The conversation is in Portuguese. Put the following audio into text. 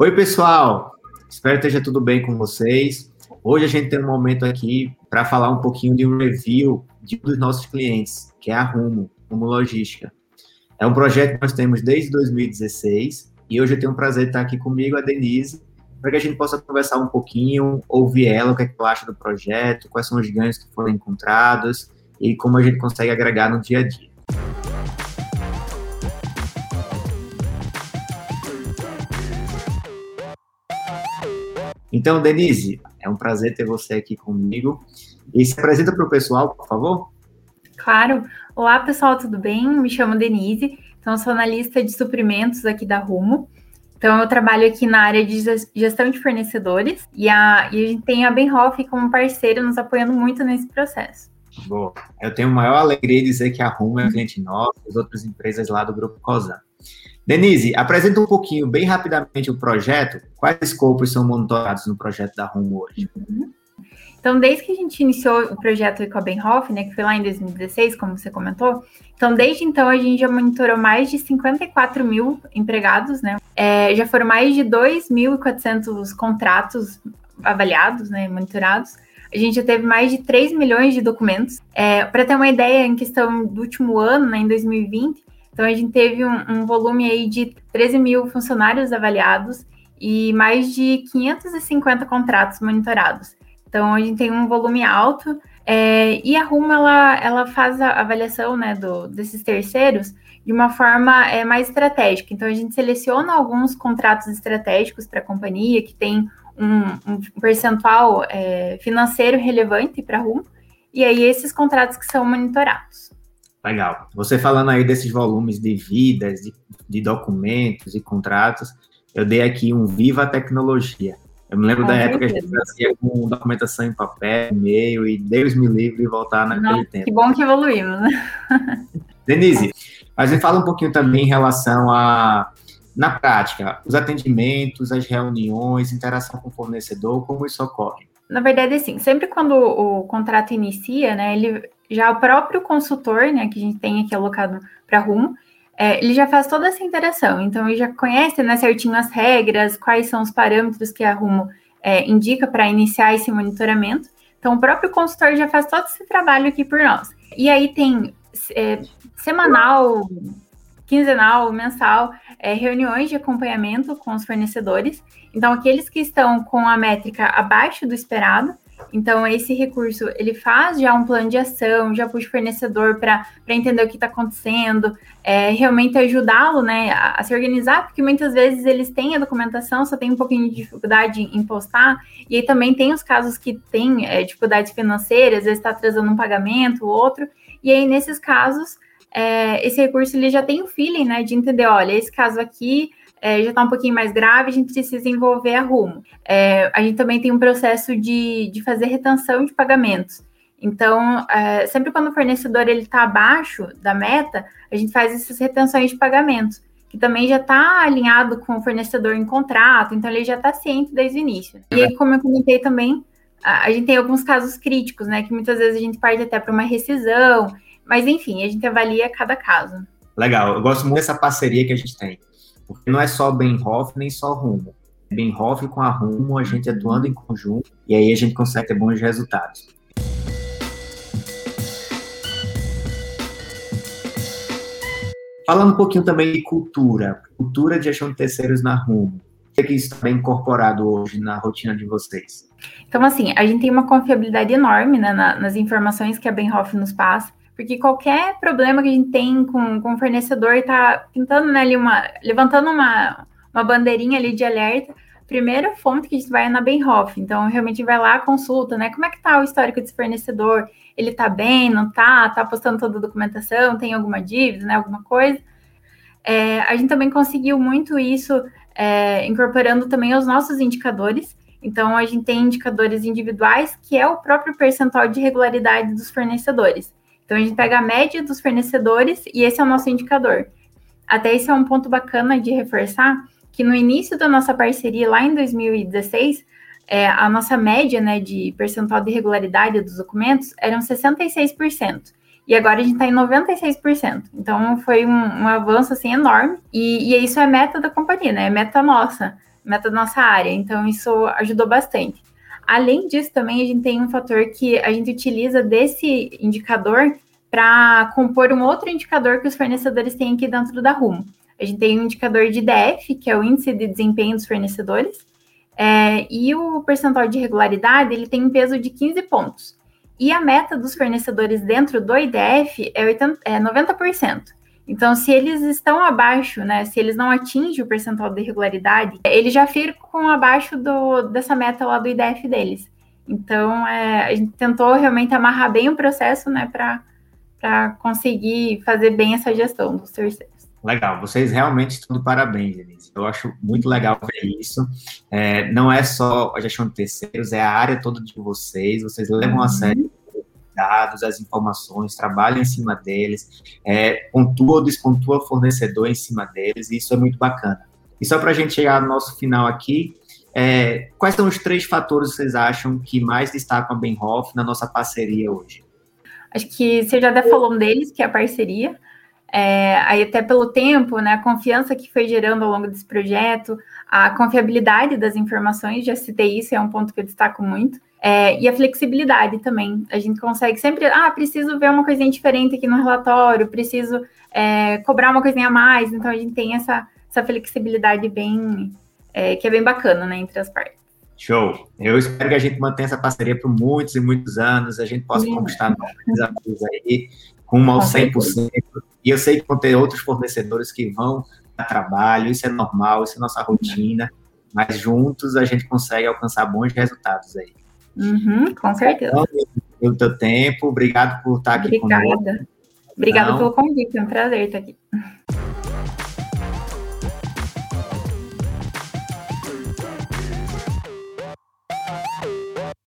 Oi, pessoal! Espero que esteja tudo bem com vocês. Hoje a gente tem um momento aqui para falar um pouquinho de um review de um dos nossos clientes, que é a Rumo, Rumo Logística. É um projeto que nós temos desde 2016 e hoje eu tenho o prazer de estar aqui comigo, a Denise, para que a gente possa conversar um pouquinho, ouvir ela, o que, é que ela acha do projeto, quais são os ganhos que foram encontrados e como a gente consegue agregar no dia a dia. Então, Denise, é um prazer ter você aqui comigo. E se apresenta para o pessoal, por favor. Claro. Olá, pessoal, tudo bem? Me chamo Denise, então sou analista de suprimentos aqui da Rumo. Então, eu trabalho aqui na área de gestão de fornecedores e a, e a gente tem a Benhoff como parceiro nos apoiando muito nesse processo. Boa. Eu tenho a maior alegria de dizer que a Rumo é cliente nosso, as outras empresas lá do Grupo COSAN. Denise, apresenta um pouquinho, bem rapidamente, o projeto. Quais escopos são monitorados no projeto da Rumo hoje? Uhum. Então, desde que a gente iniciou o projeto com a Benhoff, né, que foi lá em 2016, como você comentou, então desde então a gente já monitorou mais de 54 mil empregados, né? É, já foram mais de 2.400 contratos avaliados, né, monitorados. A gente já teve mais de 3 milhões de documentos. É, Para ter uma ideia, em questão do último ano, né, em 2020, então a gente teve um, um volume aí de 13 mil funcionários avaliados e mais de 550 contratos monitorados. Então a gente tem um volume alto é, e a Rumo ela, ela faz a avaliação né, do, desses terceiros de uma forma é, mais estratégica. Então a gente seleciona alguns contratos estratégicos para a companhia que tem um, um percentual é, financeiro relevante para a Rumo, e aí esses contratos que são monitorados. Legal. Você falando aí desses volumes de vidas, de, de documentos e contratos, eu dei aqui um Viva a Tecnologia. Eu me lembro da época que a gente fazia com documentação em papel, e-mail, e Deus me livre voltar naquele Não, tempo. Que bom que evoluímos, né? Denise, mas me fala um pouquinho também em relação a, na prática, os atendimentos, as reuniões, interação com o fornecedor, como isso ocorre? Na verdade, assim, sempre quando o contrato inicia, né, ele já o próprio consultor, né, que a gente tem aqui alocado para Rumo, é, ele já faz toda essa interação. Então, ele já conhece né, certinho as regras, quais são os parâmetros que a Rumo é, indica para iniciar esse monitoramento. Então, o próprio consultor já faz todo esse trabalho aqui por nós. E aí tem é, semanal, quinzenal, mensal, é, reuniões de acompanhamento com os fornecedores. Então, aqueles que estão com a métrica abaixo do esperado, então, esse recurso, ele faz já um plano de ação, já puxa o fornecedor para entender o que está acontecendo, é, realmente ajudá-lo né, a, a, se organizar, porque muitas vezes eles têm a documentação, só tem um pouquinho de dificuldade em postar, e aí também tem os casos que têm é, dificuldades financeiras, às vezes está atrasando um pagamento, ou outro, e aí nesses casos, é, esse recurso ele já tem o feeling né, de entender, olha, esse caso aqui é, já está um pouquinho mais grave, a gente precisa envolver a rumo. É, a gente também tem um processo de, de fazer retenção de pagamentos. Então, é, sempre quando o fornecedor está abaixo da meta, a gente faz essas retenções de pagamentos, que também já está alinhado com o fornecedor em contrato, então ele já está ciente desde o início. E aí, como eu comentei também, a, a gente tem alguns casos críticos, né, que muitas vezes a gente parte até para uma rescisão, mas enfim, a gente avalia cada caso. Legal, eu gosto muito dessa parceria que a gente tem. Porque não é só Benhoff nem só Rumo. Benhoff com a Rumo, a gente atuando em conjunto, e aí a gente consegue ter bons resultados. Falando um pouquinho também de cultura, cultura de gestão de terceiros na Rumo. Que, é que isso está incorporado hoje na rotina de vocês? Então, assim, a gente tem uma confiabilidade enorme né, na, nas informações que a Benhoff nos passa. Porque qualquer problema que a gente tem com, com o fornecedor está pintando né, ali uma. levantando uma, uma bandeirinha ali de alerta. Primeira fonte que a gente vai é na Benhoff. Então, realmente vai lá, consulta, né? Como é que tá o histórico desse fornecedor? Ele tá bem, não tá? Tá postando toda a documentação, tem alguma dívida, né? Alguma coisa. É, a gente também conseguiu muito isso é, incorporando também os nossos indicadores. Então, a gente tem indicadores individuais, que é o próprio percentual de regularidade dos fornecedores. Então, a gente pega a média dos fornecedores e esse é o nosso indicador. Até esse é um ponto bacana de reforçar, que no início da nossa parceria, lá em 2016, é, a nossa média né, de percentual de regularidade dos documentos eram 66%. E agora a gente está em 96%. Então foi um, um, avanço assim enorme. E, e isso é meta da companhia, né? É meta nossa. meta da nossa área. Então, isso ajudou bastante. Além disso, também a gente tem um fator que a gente utiliza desse indicador para compor um outro indicador que os fornecedores têm aqui dentro da Rumo. A gente tem um indicador de IDF, que é o índice de desempenho dos fornecedores, é, e o percentual de regularidade ele tem um peso de 15 pontos. E a meta dos fornecedores dentro do IDF é, 80, é 90%. Então, se eles estão abaixo, né, se eles não atingem o percentual de irregularidade, eles já ficam abaixo do, dessa meta lá do IDF deles. Então, é, a gente tentou realmente amarrar bem o processo, né, para conseguir fazer bem essa gestão dos terceiros. Legal, vocês realmente estão de parabéns, Denise. Eu acho muito legal ver isso. É, não é só a gestão de terceiros, é a área toda de vocês. Vocês levam uhum. a sério dados, as informações, trabalham em cima deles, é, pontua ou despontua fornecedor em cima deles, e isso é muito bacana. E só para a gente chegar no nosso final aqui, é, quais são os três fatores que vocês acham que mais destacam a Benhoff na nossa parceria hoje? Acho que você já até falou um deles, que é a parceria. É, aí até pelo tempo, né, a confiança que foi gerando ao longo desse projeto, a confiabilidade das informações, já citei isso, é um ponto que eu destaco muito. É, e a flexibilidade também. A gente consegue sempre, ah, preciso ver uma coisinha diferente aqui no relatório, preciso é, cobrar uma coisinha a mais. Então a gente tem essa, essa flexibilidade bem, é, que é bem bacana, né, entre as partes. Show! Eu espero que a gente mantenha essa parceria por muitos e muitos anos, a gente possa Sim. conquistar novos desafios aí, rumo ao 100%. E eu sei que vão ter outros fornecedores que vão dar trabalho, isso é normal, isso é nossa rotina, mas juntos a gente consegue alcançar bons resultados aí. Uhum, com certeza. Pelo teu tempo, obrigado por estar aqui Obrigada. conosco. Obrigada então, pelo convite, é um prazer estar aqui.